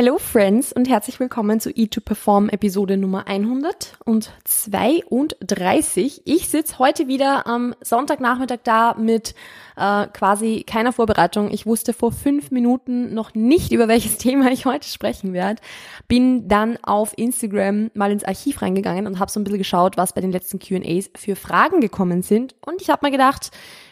Hello Friends und herzlich willkommen zu E2Perform Episode Nummer 132. Ich sitze heute wieder am Sonntagnachmittag da mit äh, quasi keiner Vorbereitung. Ich wusste vor fünf Minuten noch nicht, über welches Thema ich heute sprechen werde. Bin dann auf Instagram mal ins Archiv reingegangen und habe so ein bisschen geschaut, was bei den letzten QAs für Fragen gekommen sind. Und ich habe mir gedacht,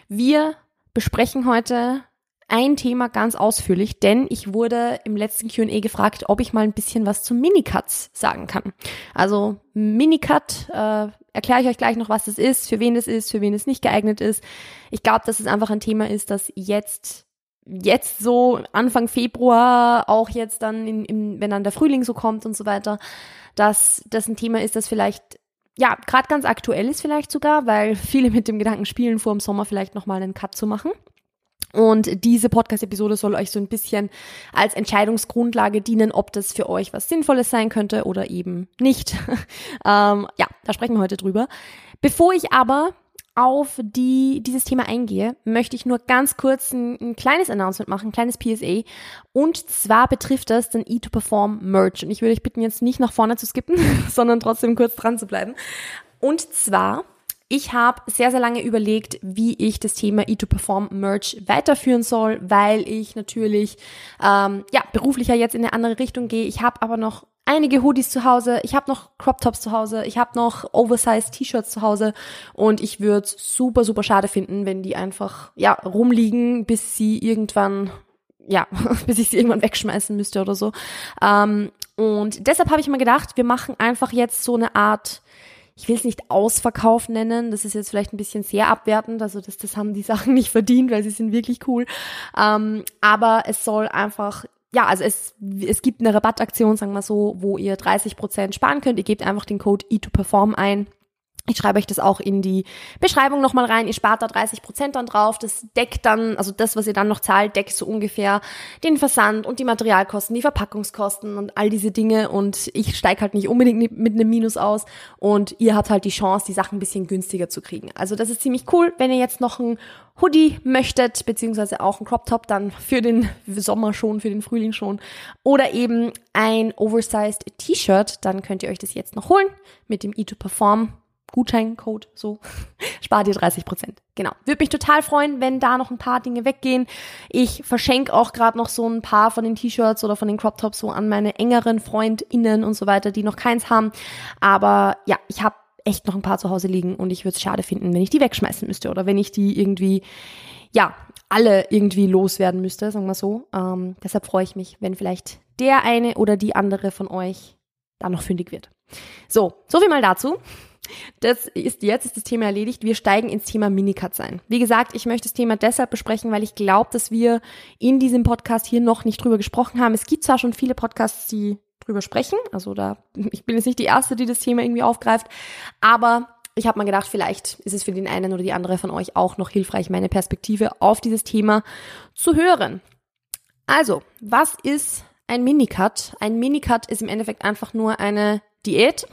wir besprechen heute ein Thema ganz ausführlich, denn ich wurde im letzten Q&A gefragt, ob ich mal ein bisschen was zu Minicuts sagen kann. Also Minicut, äh, erkläre ich euch gleich noch, was das ist, für wen das ist, für wen es nicht geeignet ist. Ich glaube, dass es einfach ein Thema ist, das jetzt jetzt so Anfang Februar, auch jetzt dann, in, in, wenn dann der Frühling so kommt und so weiter, dass das ein Thema ist, das vielleicht ja gerade ganz aktuell ist vielleicht sogar, weil viele mit dem Gedanken spielen, vor dem Sommer vielleicht nochmal einen Cut zu machen. Und diese Podcast-Episode soll euch so ein bisschen als Entscheidungsgrundlage dienen, ob das für euch was Sinnvolles sein könnte oder eben nicht. ähm, ja, da sprechen wir heute drüber. Bevor ich aber auf die, dieses Thema eingehe, möchte ich nur ganz kurz ein, ein kleines Announcement machen, ein kleines PSA. Und zwar betrifft das den E2Perform Merch. Und ich würde euch bitten, jetzt nicht nach vorne zu skippen, sondern trotzdem kurz dran zu bleiben. Und zwar ich habe sehr, sehr lange überlegt, wie ich das Thema E2Perform Merch weiterführen soll, weil ich natürlich ähm, ja beruflicher jetzt in eine andere Richtung gehe. Ich habe aber noch einige Hoodies zu Hause, ich habe noch Crop Tops zu Hause, ich habe noch Oversized T-Shirts zu Hause und ich würde super, super schade finden, wenn die einfach ja rumliegen, bis sie irgendwann ja, bis ich sie irgendwann wegschmeißen müsste oder so. Ähm, und deshalb habe ich mir gedacht, wir machen einfach jetzt so eine Art ich will es nicht Ausverkauf nennen, das ist jetzt vielleicht ein bisschen sehr abwertend, also das, das haben die Sachen nicht verdient, weil sie sind wirklich cool. Ähm, aber es soll einfach ja, also es, es gibt eine Rabattaktion, sagen wir so, wo ihr 30% sparen könnt. Ihr gebt einfach den Code E2Perform ein ich schreibe euch das auch in die Beschreibung nochmal rein. Ihr spart da 30 Prozent dann drauf. Das deckt dann, also das, was ihr dann noch zahlt, deckt so ungefähr den Versand und die Materialkosten, die Verpackungskosten und all diese Dinge. Und ich steige halt nicht unbedingt mit einem Minus aus. Und ihr habt halt die Chance, die Sachen ein bisschen günstiger zu kriegen. Also das ist ziemlich cool. Wenn ihr jetzt noch ein Hoodie möchtet, beziehungsweise auch ein Crop Top dann für den Sommer schon, für den Frühling schon. Oder eben ein Oversized T-Shirt, dann könnt ihr euch das jetzt noch holen mit dem E2Perform Gutscheincode, so, spart ihr 30 Prozent. Genau. Würde mich total freuen, wenn da noch ein paar Dinge weggehen. Ich verschenke auch gerade noch so ein paar von den T-Shirts oder von den Crop Tops so an meine engeren FreundInnen und so weiter, die noch keins haben. Aber ja, ich habe echt noch ein paar zu Hause liegen und ich würde es schade finden, wenn ich die wegschmeißen müsste oder wenn ich die irgendwie, ja, alle irgendwie loswerden müsste, sagen wir so. Ähm, deshalb freue ich mich, wenn vielleicht der eine oder die andere von euch da noch fündig wird. So, so viel mal dazu. Das ist jetzt ist das Thema erledigt. Wir steigen ins Thema Minicuts ein. Wie gesagt, ich möchte das Thema deshalb besprechen, weil ich glaube, dass wir in diesem Podcast hier noch nicht drüber gesprochen haben. Es gibt zwar schon viele Podcasts, die drüber sprechen, also da ich bin jetzt nicht die erste, die das Thema irgendwie aufgreift, aber ich habe mal gedacht, vielleicht ist es für den einen oder die andere von euch auch noch hilfreich, meine Perspektive auf dieses Thema zu hören. Also, was ist ein Minicut? Ein Minicut ist im Endeffekt einfach nur eine Diät,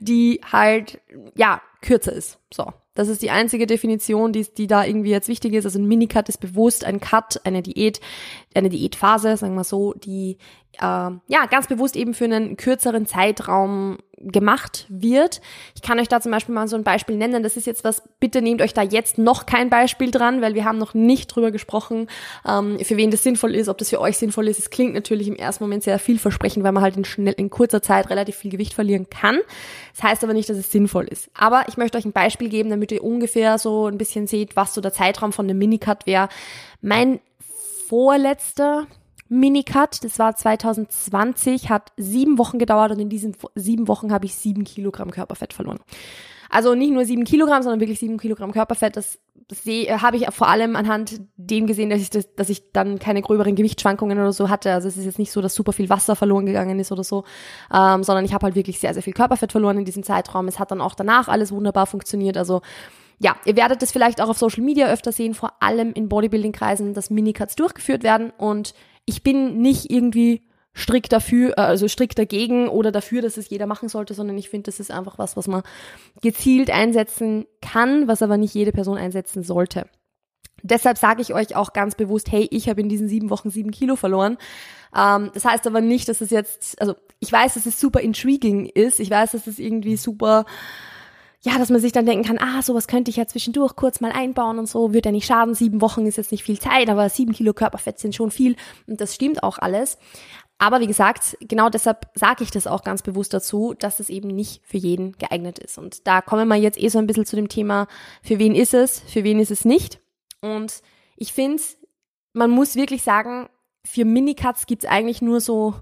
die halt, ja, kürzer ist. So. Das ist die einzige Definition, die, die da irgendwie jetzt wichtig ist. Also ein Minicut ist bewusst ein Cut, eine Diät, eine Diätphase, sagen wir so, die äh, ja ganz bewusst eben für einen kürzeren Zeitraum gemacht wird. Ich kann euch da zum Beispiel mal so ein Beispiel nennen. Das ist jetzt was, bitte nehmt euch da jetzt noch kein Beispiel dran, weil wir haben noch nicht drüber gesprochen, ähm, für wen das sinnvoll ist, ob das für euch sinnvoll ist. Es klingt natürlich im ersten Moment sehr vielversprechend, weil man halt in, schnell, in kurzer Zeit relativ viel Gewicht verlieren kann. Das heißt aber nicht, dass es sinnvoll ist. Aber ich möchte euch ein Beispiel geben, damit ihr ungefähr so ein bisschen seht, was so der Zeitraum von einem Minicut wäre. Mein vorletzter Minicut, das war 2020, hat sieben Wochen gedauert und in diesen sieben Wochen habe ich sieben Kilogramm Körperfett verloren. Also nicht nur sieben Kilogramm, sondern wirklich sieben Kilogramm Körperfett. Das, das habe ich vor allem anhand dem gesehen, dass ich, das, dass ich dann keine gröberen Gewichtsschwankungen oder so hatte. Also es ist jetzt nicht so, dass super viel Wasser verloren gegangen ist oder so, ähm, sondern ich habe halt wirklich sehr, sehr viel Körperfett verloren in diesem Zeitraum. Es hat dann auch danach alles wunderbar funktioniert. Also ja, ihr werdet es vielleicht auch auf Social Media öfter sehen, vor allem in Bodybuilding-Kreisen, dass Minicuts durchgeführt werden und ich bin nicht irgendwie strikt dafür, äh, also strikt dagegen oder dafür, dass es jeder machen sollte, sondern ich finde, das ist einfach was, was man gezielt einsetzen kann, was aber nicht jede Person einsetzen sollte. Deshalb sage ich euch auch ganz bewusst, hey, ich habe in diesen sieben Wochen sieben Kilo verloren. Ähm, das heißt aber nicht, dass es jetzt, also ich weiß, dass es super intriguing ist. Ich weiß, dass es irgendwie super, ja, dass man sich dann denken kann, ah, sowas könnte ich ja zwischendurch kurz mal einbauen und so, wird ja nicht schaden. Sieben Wochen ist jetzt nicht viel Zeit, aber sieben Kilo Körperfett sind schon viel und das stimmt auch alles. Aber wie gesagt, genau deshalb sage ich das auch ganz bewusst dazu, dass es eben nicht für jeden geeignet ist. Und da kommen wir jetzt eh so ein bisschen zu dem Thema, für wen ist es, für wen ist es nicht. Und ich finde, man muss wirklich sagen, für Minicuts gibt es eigentlich nur so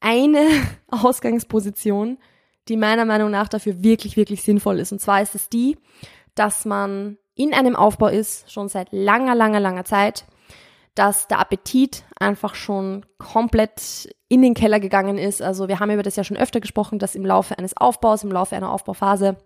eine Ausgangsposition, die meiner Meinung nach dafür wirklich, wirklich sinnvoll ist. Und zwar ist es die, dass man in einem Aufbau ist, schon seit langer, langer, langer Zeit, dass der Appetit einfach schon komplett in den Keller gegangen ist. Also wir haben über das ja schon öfter gesprochen, dass im Laufe eines Aufbaus, im Laufe einer Aufbauphase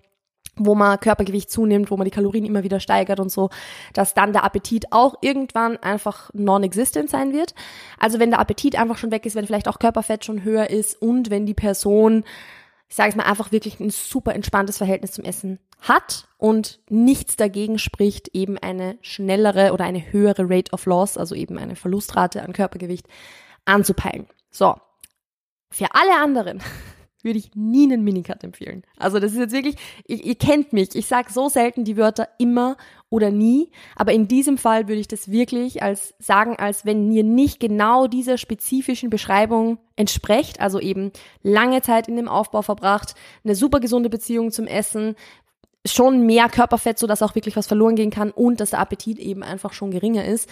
wo man Körpergewicht zunimmt, wo man die Kalorien immer wieder steigert und so, dass dann der Appetit auch irgendwann einfach non-existent sein wird. Also wenn der Appetit einfach schon weg ist, wenn vielleicht auch Körperfett schon höher ist und wenn die Person, ich sage es mal, einfach wirklich ein super entspanntes Verhältnis zum Essen hat und nichts dagegen spricht, eben eine schnellere oder eine höhere Rate of Loss, also eben eine Verlustrate an Körpergewicht anzupeilen. So. Für alle anderen würde ich nie einen Minicut empfehlen. Also das ist jetzt wirklich, ihr, ihr kennt mich, ich sage so selten die Wörter immer oder nie, aber in diesem Fall würde ich das wirklich als sagen, als wenn ihr nicht genau dieser spezifischen Beschreibung entsprecht, also eben lange Zeit in dem Aufbau verbracht, eine super gesunde Beziehung zum Essen, schon mehr Körperfett, so dass auch wirklich was verloren gehen kann und dass der Appetit eben einfach schon geringer ist,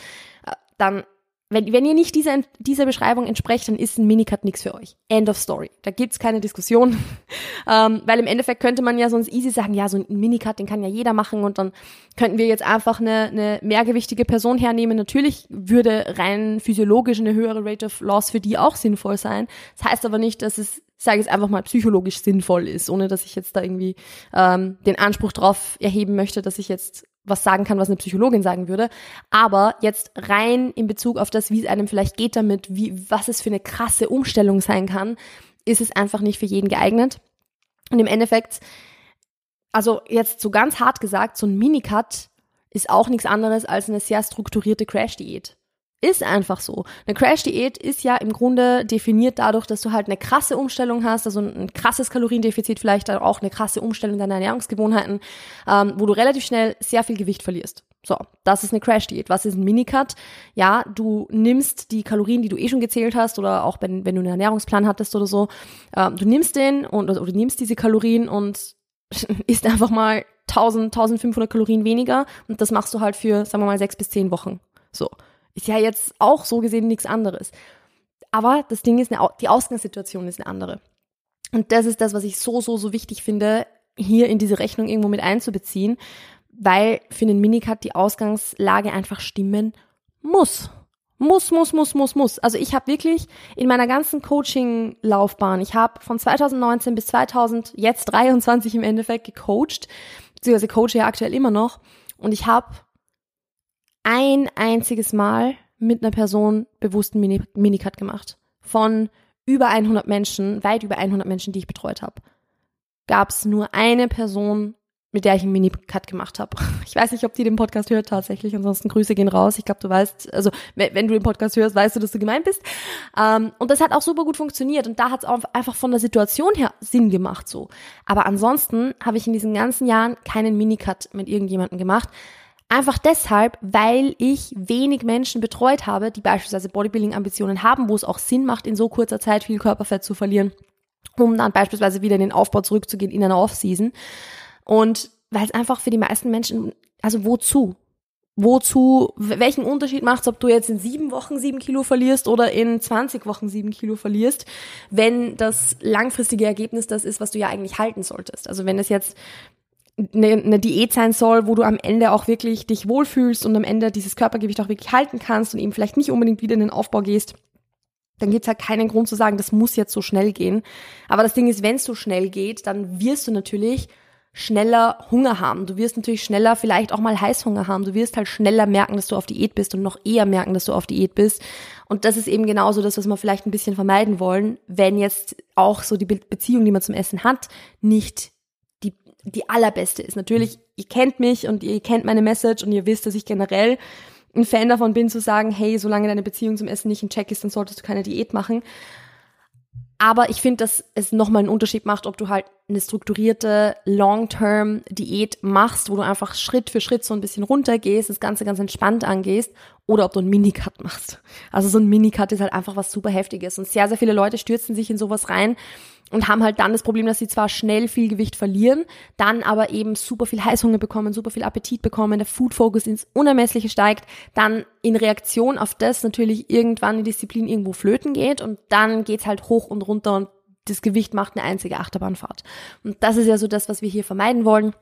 äh, dann wenn, wenn ihr nicht dieser, dieser Beschreibung entsprecht, dann ist ein Minicut nichts für euch. End of story. Da gibt's keine Diskussion. ähm, weil im Endeffekt könnte man ja sonst easy sagen, ja, so ein Minicut, den kann ja jeder machen und dann könnten wir jetzt einfach eine, eine mehrgewichtige Person hernehmen. Natürlich würde rein physiologisch eine höhere Rate of Loss für die auch sinnvoll sein. Das heißt aber nicht, dass es sage ich es einfach mal, psychologisch sinnvoll ist, ohne dass ich jetzt da irgendwie ähm, den Anspruch drauf erheben möchte, dass ich jetzt was sagen kann, was eine Psychologin sagen würde. Aber jetzt rein in Bezug auf das, wie es einem vielleicht geht damit, wie, was es für eine krasse Umstellung sein kann, ist es einfach nicht für jeden geeignet. Und im Endeffekt, also jetzt so ganz hart gesagt, so ein Minicut ist auch nichts anderes als eine sehr strukturierte Crash-Diät. Ist einfach so. Eine Crash-Diät ist ja im Grunde definiert dadurch, dass du halt eine krasse Umstellung hast, also ein krasses Kaloriendefizit, vielleicht auch eine krasse Umstellung deiner Ernährungsgewohnheiten, ähm, wo du relativ schnell sehr viel Gewicht verlierst. So, das ist eine Crash-Diät. Was ist ein Minicut? Ja, du nimmst die Kalorien, die du eh schon gezählt hast, oder auch wenn, wenn du einen Ernährungsplan hattest oder so, ähm, du nimmst den und oder, du nimmst diese Kalorien und isst einfach mal 1000, 1500 Kalorien weniger und das machst du halt für, sagen wir mal, sechs bis zehn Wochen. So. Ist ja jetzt auch so gesehen nichts anderes. Aber das Ding ist, eine, die Ausgangssituation ist eine andere. Und das ist das, was ich so, so, so wichtig finde, hier in diese Rechnung irgendwo mit einzubeziehen, weil für einen Minicut die Ausgangslage einfach stimmen muss. Muss, muss, muss, muss, muss. Also ich habe wirklich in meiner ganzen Coaching-Laufbahn, ich habe von 2019 bis 2000, jetzt 23 im Endeffekt gecoacht, beziehungsweise coache ja aktuell immer noch. Und ich habe ein einziges Mal mit einer Person bewussten Mini Minicut gemacht. Von über 100 Menschen, weit über 100 Menschen, die ich betreut habe, gab es nur eine Person, mit der ich einen Minicut gemacht habe. Ich weiß nicht, ob die den Podcast hört tatsächlich, ansonsten Grüße gehen raus. Ich glaube, du weißt, also wenn du den Podcast hörst, weißt du, dass du gemeint bist. Ähm, und das hat auch super gut funktioniert und da hat es auch einfach von der Situation her Sinn gemacht so. Aber ansonsten habe ich in diesen ganzen Jahren keinen Minicut mit irgendjemandem gemacht, Einfach deshalb, weil ich wenig Menschen betreut habe, die beispielsweise Bodybuilding-Ambitionen haben, wo es auch Sinn macht, in so kurzer Zeit viel Körperfett zu verlieren, um dann beispielsweise wieder in den Aufbau zurückzugehen in einer Off-Season. Und weil es einfach für die meisten Menschen, also wozu? Wozu, welchen Unterschied macht es, ob du jetzt in sieben Wochen sieben Kilo verlierst oder in 20 Wochen sieben Kilo verlierst, wenn das langfristige Ergebnis das ist, was du ja eigentlich halten solltest. Also wenn es jetzt eine, eine Diät sein soll, wo du am Ende auch wirklich dich wohlfühlst und am Ende dieses Körpergewicht auch wirklich halten kannst und eben vielleicht nicht unbedingt wieder in den Aufbau gehst, dann gibt's halt keinen Grund zu sagen, das muss jetzt so schnell gehen. Aber das Ding ist, wenn es so schnell geht, dann wirst du natürlich schneller Hunger haben. Du wirst natürlich schneller vielleicht auch mal Heißhunger haben. Du wirst halt schneller merken, dass du auf Diät bist und noch eher merken, dass du auf Diät bist. Und das ist eben genauso das, was wir vielleicht ein bisschen vermeiden wollen, wenn jetzt auch so die Beziehung, die man zum Essen hat, nicht die allerbeste ist. Natürlich, ihr kennt mich und ihr kennt meine Message und ihr wisst, dass ich generell ein Fan davon bin zu sagen, hey, solange deine Beziehung zum Essen nicht in Check ist, dann solltest du keine Diät machen. Aber ich finde, dass es nochmal einen Unterschied macht, ob du halt eine strukturierte Long-Term-Diät machst, wo du einfach Schritt für Schritt so ein bisschen runtergehst, das Ganze ganz entspannt angehst, oder ob du einen Minicut machst. Also so ein Minicut ist halt einfach was super heftiges. Und sehr, sehr viele Leute stürzen sich in sowas rein, und haben halt dann das Problem, dass sie zwar schnell viel Gewicht verlieren, dann aber eben super viel Heißhunger bekommen, super viel Appetit bekommen, der Food Focus ins Unermessliche steigt, dann in Reaktion auf das natürlich irgendwann die Disziplin irgendwo flöten geht und dann geht's halt hoch und runter und das Gewicht macht eine einzige Achterbahnfahrt. Und das ist ja so das, was wir hier vermeiden wollen.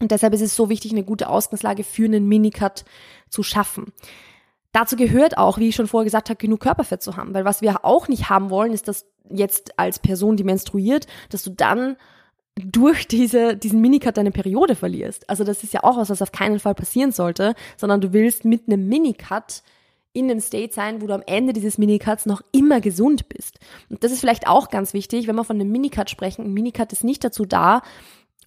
Und deshalb ist es so wichtig, eine gute Ausgangslage für einen Minicut zu schaffen. Dazu gehört auch, wie ich schon vorher gesagt habe, genug Körperfett zu haben. Weil was wir auch nicht haben wollen, ist, dass jetzt als Person, die menstruiert, dass du dann durch diese, diesen Minicut deine Periode verlierst. Also das ist ja auch was, was auf keinen Fall passieren sollte, sondern du willst mit einem Minicut in einem State sein, wo du am Ende dieses Minicuts noch immer gesund bist. Und das ist vielleicht auch ganz wichtig, wenn wir von einem Minicut sprechen. Ein Minicut ist nicht dazu da,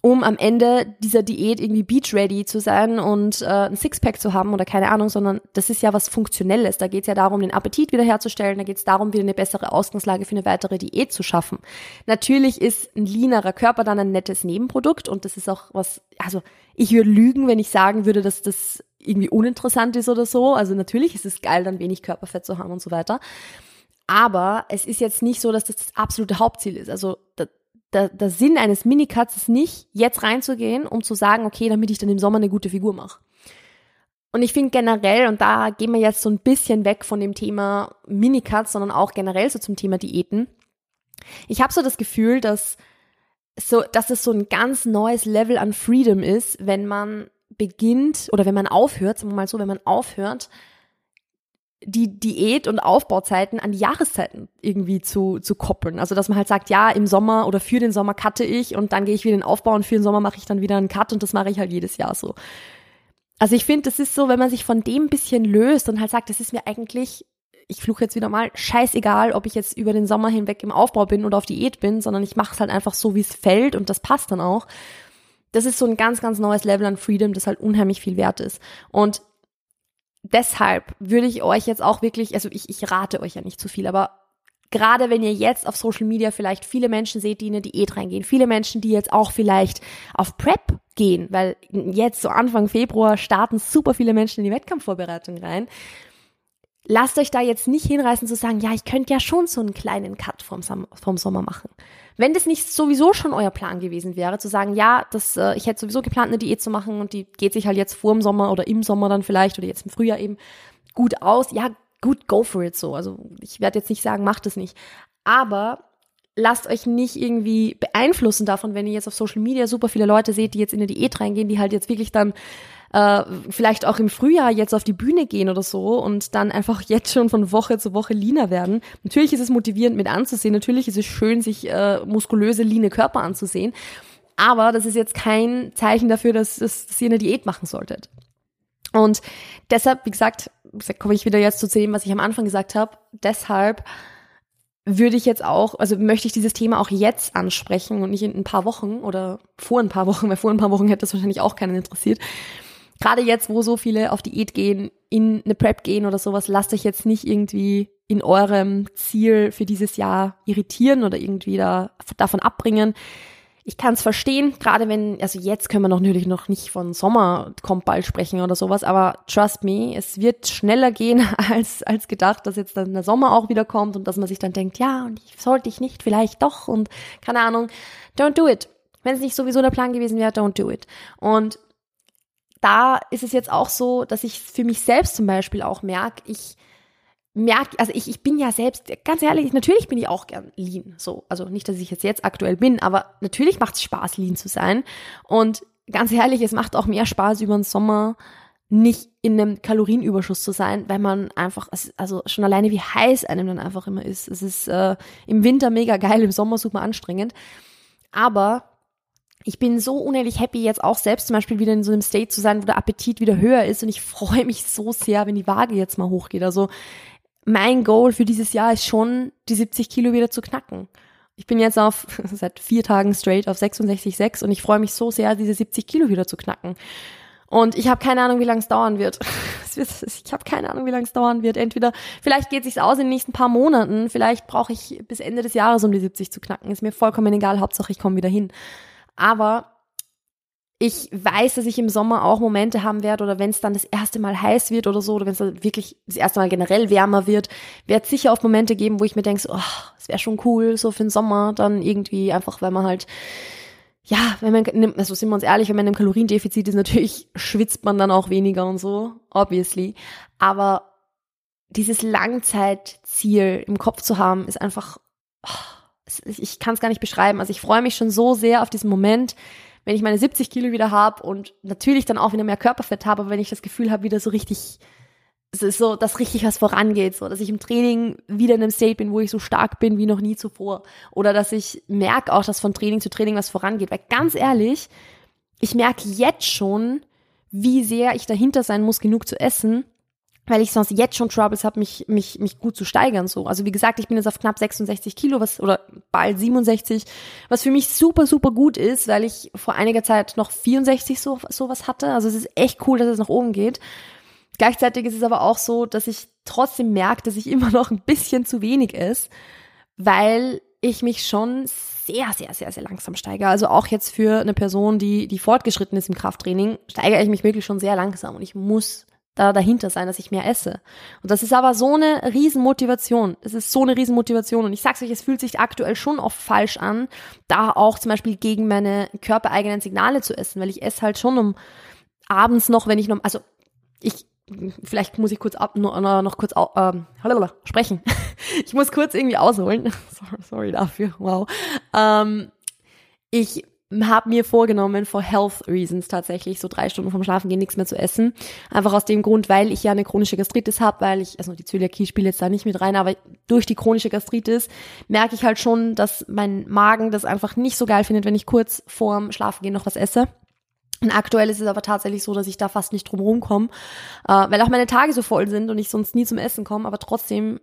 um am Ende dieser Diät irgendwie beach-ready zu sein und äh, ein Sixpack zu haben oder keine Ahnung, sondern das ist ja was Funktionelles. Da geht es ja darum, den Appetit wiederherzustellen, da geht es darum, wieder eine bessere Ausgangslage für eine weitere Diät zu schaffen. Natürlich ist ein leanerer Körper dann ein nettes Nebenprodukt und das ist auch was, also ich würde lügen, wenn ich sagen würde, dass das irgendwie uninteressant ist oder so. Also natürlich ist es geil, dann wenig Körperfett zu haben und so weiter. Aber es ist jetzt nicht so, dass das das absolute Hauptziel ist. Also der, der Sinn eines Minicuts ist nicht, jetzt reinzugehen, um zu sagen, okay, damit ich dann im Sommer eine gute Figur mache. Und ich finde generell, und da gehen wir jetzt so ein bisschen weg von dem Thema Minicuts, sondern auch generell so zum Thema Diäten. Ich habe so das Gefühl, dass so, dass es so ein ganz neues Level an Freedom ist, wenn man beginnt oder wenn man aufhört, sagen wir mal so, wenn man aufhört, die Diät- und Aufbauzeiten an die Jahreszeiten irgendwie zu, zu koppeln. Also dass man halt sagt, ja, im Sommer oder für den Sommer cutte ich und dann gehe ich wieder in den Aufbau und für den Sommer mache ich dann wieder einen Cut und das mache ich halt jedes Jahr so. Also ich finde, das ist so, wenn man sich von dem bisschen löst und halt sagt, das ist mir eigentlich, ich fluche jetzt wieder mal, scheißegal, ob ich jetzt über den Sommer hinweg im Aufbau bin oder auf Diät bin, sondern ich mache es halt einfach so, wie es fällt und das passt dann auch. Das ist so ein ganz, ganz neues Level an Freedom, das halt unheimlich viel wert ist. Und deshalb würde ich euch jetzt auch wirklich, also ich, ich rate euch ja nicht zu viel, aber gerade wenn ihr jetzt auf Social Media vielleicht viele Menschen seht, die in eine Diät reingehen, viele Menschen, die jetzt auch vielleicht auf Prep gehen, weil jetzt so Anfang Februar starten super viele Menschen in die Wettkampfvorbereitung rein lasst euch da jetzt nicht hinreißen zu sagen, ja, ich könnte ja schon so einen kleinen Cut vom, vom Sommer machen. Wenn das nicht sowieso schon euer Plan gewesen wäre, zu sagen, ja, das, äh, ich hätte sowieso geplant, eine Diät zu machen und die geht sich halt jetzt vor dem Sommer oder im Sommer dann vielleicht oder jetzt im Frühjahr eben gut aus, ja, gut, go for it so. Also ich werde jetzt nicht sagen, macht es nicht. Aber lasst euch nicht irgendwie beeinflussen davon, wenn ihr jetzt auf Social Media super viele Leute seht, die jetzt in eine Diät reingehen, die halt jetzt wirklich dann äh, vielleicht auch im Frühjahr jetzt auf die Bühne gehen oder so und dann einfach jetzt schon von Woche zu Woche leaner werden. Natürlich ist es motivierend mit anzusehen, natürlich ist es schön, sich äh, muskulöse, leane Körper anzusehen, aber das ist jetzt kein Zeichen dafür, dass, dass, dass ihr eine Diät machen solltet. Und deshalb, wie gesagt, komme ich wieder jetzt zu dem, was ich am Anfang gesagt habe, deshalb würde ich jetzt auch, also möchte ich dieses Thema auch jetzt ansprechen und nicht in ein paar Wochen oder vor ein paar Wochen, weil vor ein paar Wochen hätte das wahrscheinlich auch keinen interessiert gerade jetzt, wo so viele auf Diät gehen, in eine Prep gehen oder sowas, lasst euch jetzt nicht irgendwie in eurem Ziel für dieses Jahr irritieren oder irgendwie da, davon abbringen. Ich kann es verstehen, gerade wenn, also jetzt können wir noch natürlich noch nicht von Sommer kommt bald sprechen oder sowas, aber trust me, es wird schneller gehen als, als gedacht, dass jetzt dann der Sommer auch wieder kommt und dass man sich dann denkt, ja, und ich sollte ich nicht, vielleicht doch und keine Ahnung. Don't do it. Wenn es nicht sowieso der Plan gewesen wäre, don't do it. Und da ist es jetzt auch so, dass ich für mich selbst zum Beispiel auch merke, ich merke, also ich, ich bin ja selbst, ganz ehrlich, natürlich bin ich auch gern lean. So, also nicht, dass ich jetzt jetzt aktuell bin, aber natürlich macht es Spaß, lean zu sein. Und ganz ehrlich, es macht auch mehr Spaß über den Sommer nicht in einem Kalorienüberschuss zu sein, weil man einfach, also schon alleine wie heiß einem dann einfach immer ist. Es ist äh, im Winter mega geil, im Sommer super anstrengend. Aber ich bin so unendlich happy, jetzt auch selbst zum Beispiel wieder in so einem State zu sein, wo der Appetit wieder höher ist und ich freue mich so sehr, wenn die Waage jetzt mal hochgeht. Also mein Goal für dieses Jahr ist schon, die 70 Kilo wieder zu knacken. Ich bin jetzt auf seit vier Tagen straight auf 66,6 und ich freue mich so sehr, diese 70 Kilo wieder zu knacken. Und ich habe keine Ahnung, wie lange es dauern wird. Ich habe keine Ahnung, wie lange es dauern wird. Entweder, vielleicht geht sich's aus in den nächsten paar Monaten, vielleicht brauche ich bis Ende des Jahres, um die 70 zu knacken. Ist mir vollkommen egal, Hauptsache ich komme wieder hin. Aber ich weiß, dass ich im Sommer auch Momente haben werde oder wenn es dann das erste Mal heiß wird oder so oder wenn es wirklich das erste Mal generell wärmer wird, wird sicher auch Momente geben, wo ich mir denke, so, oh, es wäre schon cool, so für den Sommer dann irgendwie einfach, weil man halt ja, wenn man, also sind wir uns ehrlich, wenn man einem Kaloriendefizit ist, natürlich schwitzt man dann auch weniger und so, obviously. Aber dieses Langzeitziel im Kopf zu haben, ist einfach, oh, ich kann es gar nicht beschreiben. Also ich freue mich schon so sehr auf diesen Moment, wenn ich meine 70 Kilo wieder habe und natürlich dann auch wieder mehr Körperfett habe, aber wenn ich das Gefühl habe, wieder so richtig, es ist so, dass richtig was vorangeht, so, dass ich im Training wieder in einem State bin, wo ich so stark bin wie noch nie zuvor. Oder dass ich merke auch, dass von Training zu Training was vorangeht. Weil ganz ehrlich, ich merke jetzt schon, wie sehr ich dahinter sein muss, genug zu essen, weil ich sonst jetzt schon Troubles habe, mich, mich, mich gut zu steigern. So. Also wie gesagt, ich bin jetzt auf knapp 66 Kilo, was oder bald 67, was für mich super, super gut ist, weil ich vor einiger Zeit noch 64 so sowas hatte. Also es ist echt cool, dass es nach oben geht. Gleichzeitig ist es aber auch so, dass ich trotzdem merke, dass ich immer noch ein bisschen zu wenig ist, weil ich mich schon sehr, sehr, sehr, sehr langsam steigere. Also auch jetzt für eine Person, die, die fortgeschritten ist im Krafttraining, steigere ich mich wirklich schon sehr langsam und ich muss da dahinter sein, dass ich mehr esse. Und das ist aber so eine Riesenmotivation. Es ist so eine Riesenmotivation. Und ich sag's euch, es fühlt sich aktuell schon oft falsch an, da auch zum Beispiel gegen meine körpereigenen Signale zu essen, weil ich esse halt schon um abends noch, wenn ich noch, also ich, vielleicht muss ich kurz ab, noch, noch kurz ähm, sprechen. ich muss kurz irgendwie ausholen. sorry, sorry dafür. Wow. Ähm, ich habe mir vorgenommen, for health reasons tatsächlich, so drei Stunden vom Schlafen gehen nichts mehr zu essen. Einfach aus dem Grund, weil ich ja eine chronische Gastritis habe, weil ich, also die Zöliakie spielt jetzt da nicht mit rein, aber durch die chronische Gastritis merke ich halt schon, dass mein Magen das einfach nicht so geil findet, wenn ich kurz vorm Schlafengehen noch was esse. Und aktuell ist es aber tatsächlich so, dass ich da fast nicht drum rumkomme, äh, weil auch meine Tage so voll sind und ich sonst nie zum Essen komme, aber trotzdem,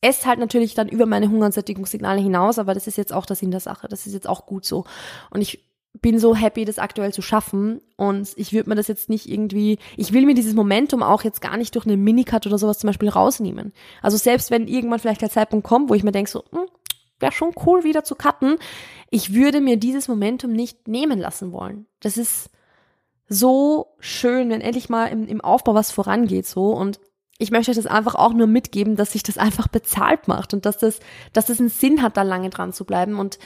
esse halt natürlich dann über meine Hunger- und Sättigungssignale hinaus, aber das ist jetzt auch das in der Sache. Das ist jetzt auch gut so. Und ich bin so happy, das aktuell zu schaffen. Und ich würde mir das jetzt nicht irgendwie, ich will mir dieses Momentum auch jetzt gar nicht durch eine Minicut oder sowas zum Beispiel rausnehmen. Also selbst wenn irgendwann vielleicht der Zeitpunkt kommt, wo ich mir denke, so, hm, wäre schon cool, wieder zu cutten, ich würde mir dieses Momentum nicht nehmen lassen wollen. Das ist so schön, wenn endlich mal im, im Aufbau was vorangeht so. Und ich möchte euch das einfach auch nur mitgeben, dass sich das einfach bezahlt macht und dass das, dass das einen Sinn hat, da lange dran zu bleiben und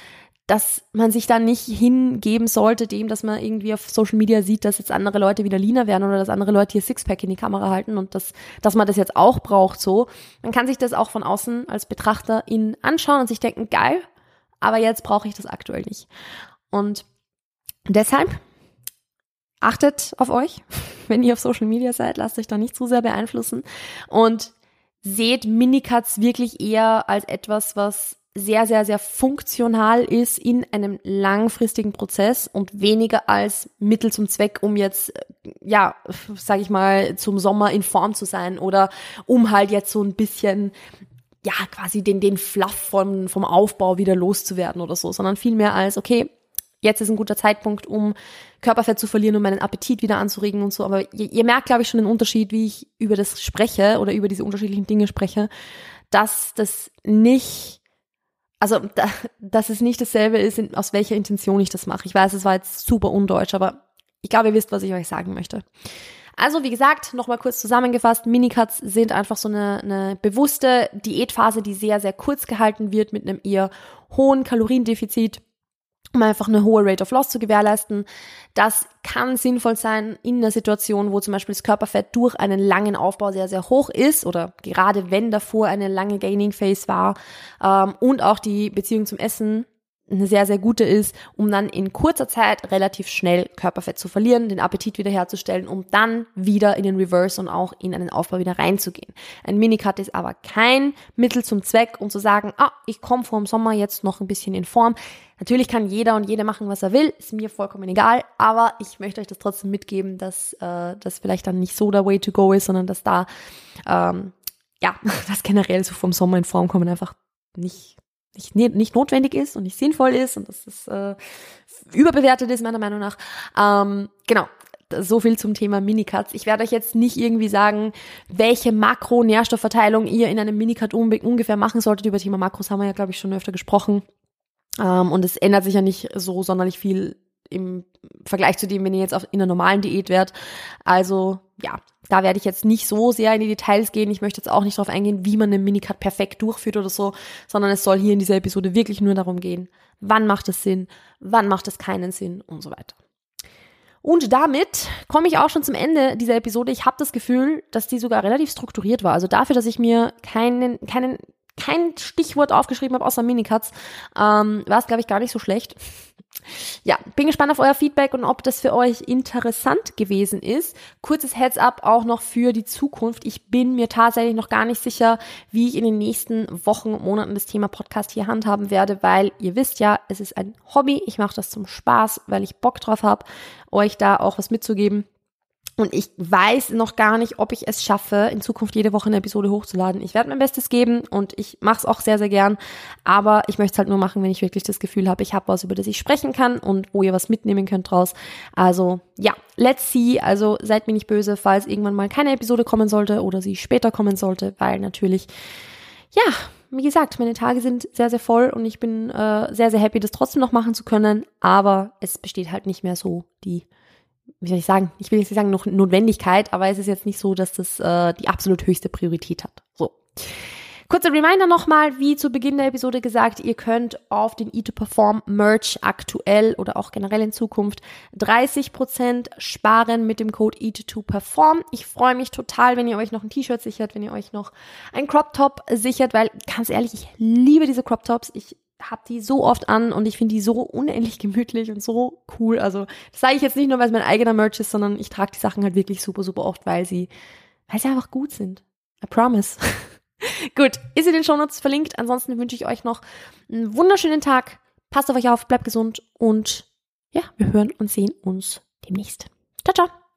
dass man sich da nicht hingeben sollte, dem, dass man irgendwie auf Social Media sieht, dass jetzt andere Leute wieder leaner werden oder dass andere Leute hier Sixpack in die Kamera halten und dass, dass man das jetzt auch braucht so. Man kann sich das auch von außen als Betrachter in anschauen und sich denken, geil, aber jetzt brauche ich das aktuell nicht. Und deshalb achtet auf euch, wenn ihr auf Social Media seid, lasst euch da nicht zu sehr beeinflussen. Und seht Minicuts wirklich eher als etwas, was sehr, sehr, sehr funktional ist in einem langfristigen Prozess und weniger als Mittel zum Zweck, um jetzt, ja, sag ich mal, zum Sommer in Form zu sein oder um halt jetzt so ein bisschen ja, quasi den, den Fluff vom, vom Aufbau wieder loszuwerden oder so, sondern vielmehr als, okay, jetzt ist ein guter Zeitpunkt, um Körperfett zu verlieren, um meinen Appetit wieder anzuregen und so. Aber ihr, ihr merkt, glaube ich, schon den Unterschied, wie ich über das spreche oder über diese unterschiedlichen Dinge spreche, dass das nicht, also da, dass es nicht dasselbe ist, aus welcher Intention ich das mache. Ich weiß, es war jetzt super undeutsch, aber ich glaube, ihr wisst, was ich euch sagen möchte. Also wie gesagt, nochmal kurz zusammengefasst, Minicuts sind einfach so eine, eine bewusste Diätphase, die sehr, sehr kurz gehalten wird mit einem eher hohen Kaloriendefizit um einfach eine hohe Rate of Loss zu gewährleisten. Das kann sinnvoll sein in einer Situation, wo zum Beispiel das Körperfett durch einen langen Aufbau sehr, sehr hoch ist oder gerade wenn davor eine lange Gaining Phase war ähm, und auch die Beziehung zum Essen eine sehr, sehr gute ist, um dann in kurzer Zeit relativ schnell Körperfett zu verlieren, den Appetit wiederherzustellen, um dann wieder in den Reverse und auch in einen Aufbau wieder reinzugehen. Ein Minicut ist aber kein Mittel zum Zweck, um zu sagen, ah, ich komme vor dem Sommer jetzt noch ein bisschen in Form. Natürlich kann jeder und jede machen, was er will, ist mir vollkommen egal, aber ich möchte euch das trotzdem mitgeben, dass äh, das vielleicht dann nicht so der Way to go ist, sondern dass da, ähm, ja, das generell so vom Sommer in Form kommen einfach nicht nicht, nicht notwendig ist und nicht sinnvoll ist und dass es äh, überbewertet ist, meiner Meinung nach. Ähm, genau, so viel zum Thema Minicuts. Ich werde euch jetzt nicht irgendwie sagen, welche Makro-Nährstoffverteilung ihr in einem Minicut ungefähr machen solltet. Über Thema Makros haben wir ja, glaube ich, schon öfter gesprochen. Ähm, und es ändert sich ja nicht so sonderlich viel im Vergleich zu dem, wenn ihr jetzt in einer normalen Diät wärt. Also ja, da werde ich jetzt nicht so sehr in die Details gehen. Ich möchte jetzt auch nicht darauf eingehen, wie man einen Minicut perfekt durchführt oder so, sondern es soll hier in dieser Episode wirklich nur darum gehen, wann macht es Sinn, wann macht es keinen Sinn und so weiter. Und damit komme ich auch schon zum Ende dieser Episode. Ich habe das Gefühl, dass die sogar relativ strukturiert war. Also dafür, dass ich mir keinen, keinen, kein Stichwort aufgeschrieben habe außer Minicuts, ähm, war es, glaube ich, gar nicht so schlecht. Ja, bin gespannt auf euer Feedback und ob das für euch interessant gewesen ist. Kurzes Heads up auch noch für die Zukunft. Ich bin mir tatsächlich noch gar nicht sicher, wie ich in den nächsten Wochen, Monaten das Thema Podcast hier handhaben werde, weil ihr wisst ja, es ist ein Hobby. Ich mache das zum Spaß, weil ich Bock drauf habe, euch da auch was mitzugeben. Und ich weiß noch gar nicht, ob ich es schaffe, in Zukunft jede Woche eine Episode hochzuladen. Ich werde mein Bestes geben und ich mache es auch sehr, sehr gern. Aber ich möchte es halt nur machen, wenn ich wirklich das Gefühl habe, ich habe was, über das ich sprechen kann und wo ihr was mitnehmen könnt draus. Also ja, let's see. Also seid mir nicht böse, falls irgendwann mal keine Episode kommen sollte oder sie später kommen sollte, weil natürlich, ja, wie gesagt, meine Tage sind sehr, sehr voll und ich bin äh, sehr, sehr happy, das trotzdem noch machen zu können. Aber es besteht halt nicht mehr so die wie soll ich sagen, ich will jetzt nicht sagen noch Notwendigkeit, aber es ist jetzt nicht so, dass das äh, die absolut höchste Priorität hat. So. Kurzer Reminder nochmal, wie zu Beginn der Episode gesagt, ihr könnt auf den E2Perform Merch aktuell oder auch generell in Zukunft 30% sparen mit dem Code E2Perform. Ich freue mich total, wenn ihr euch noch ein T-Shirt sichert, wenn ihr euch noch ein Crop Top sichert, weil ganz ehrlich, ich liebe diese Crop Tops. Ich habe die so oft an und ich finde die so unendlich gemütlich und so cool. Also das sage ich jetzt nicht nur, weil es mein eigener Merch ist, sondern ich trage die Sachen halt wirklich super, super oft, weil sie, weil sie einfach gut sind. I promise. gut, ist in den Shownotes verlinkt. Ansonsten wünsche ich euch noch einen wunderschönen Tag. Passt auf euch auf, bleibt gesund und ja, wir hören und sehen uns demnächst. Ciao, ciao.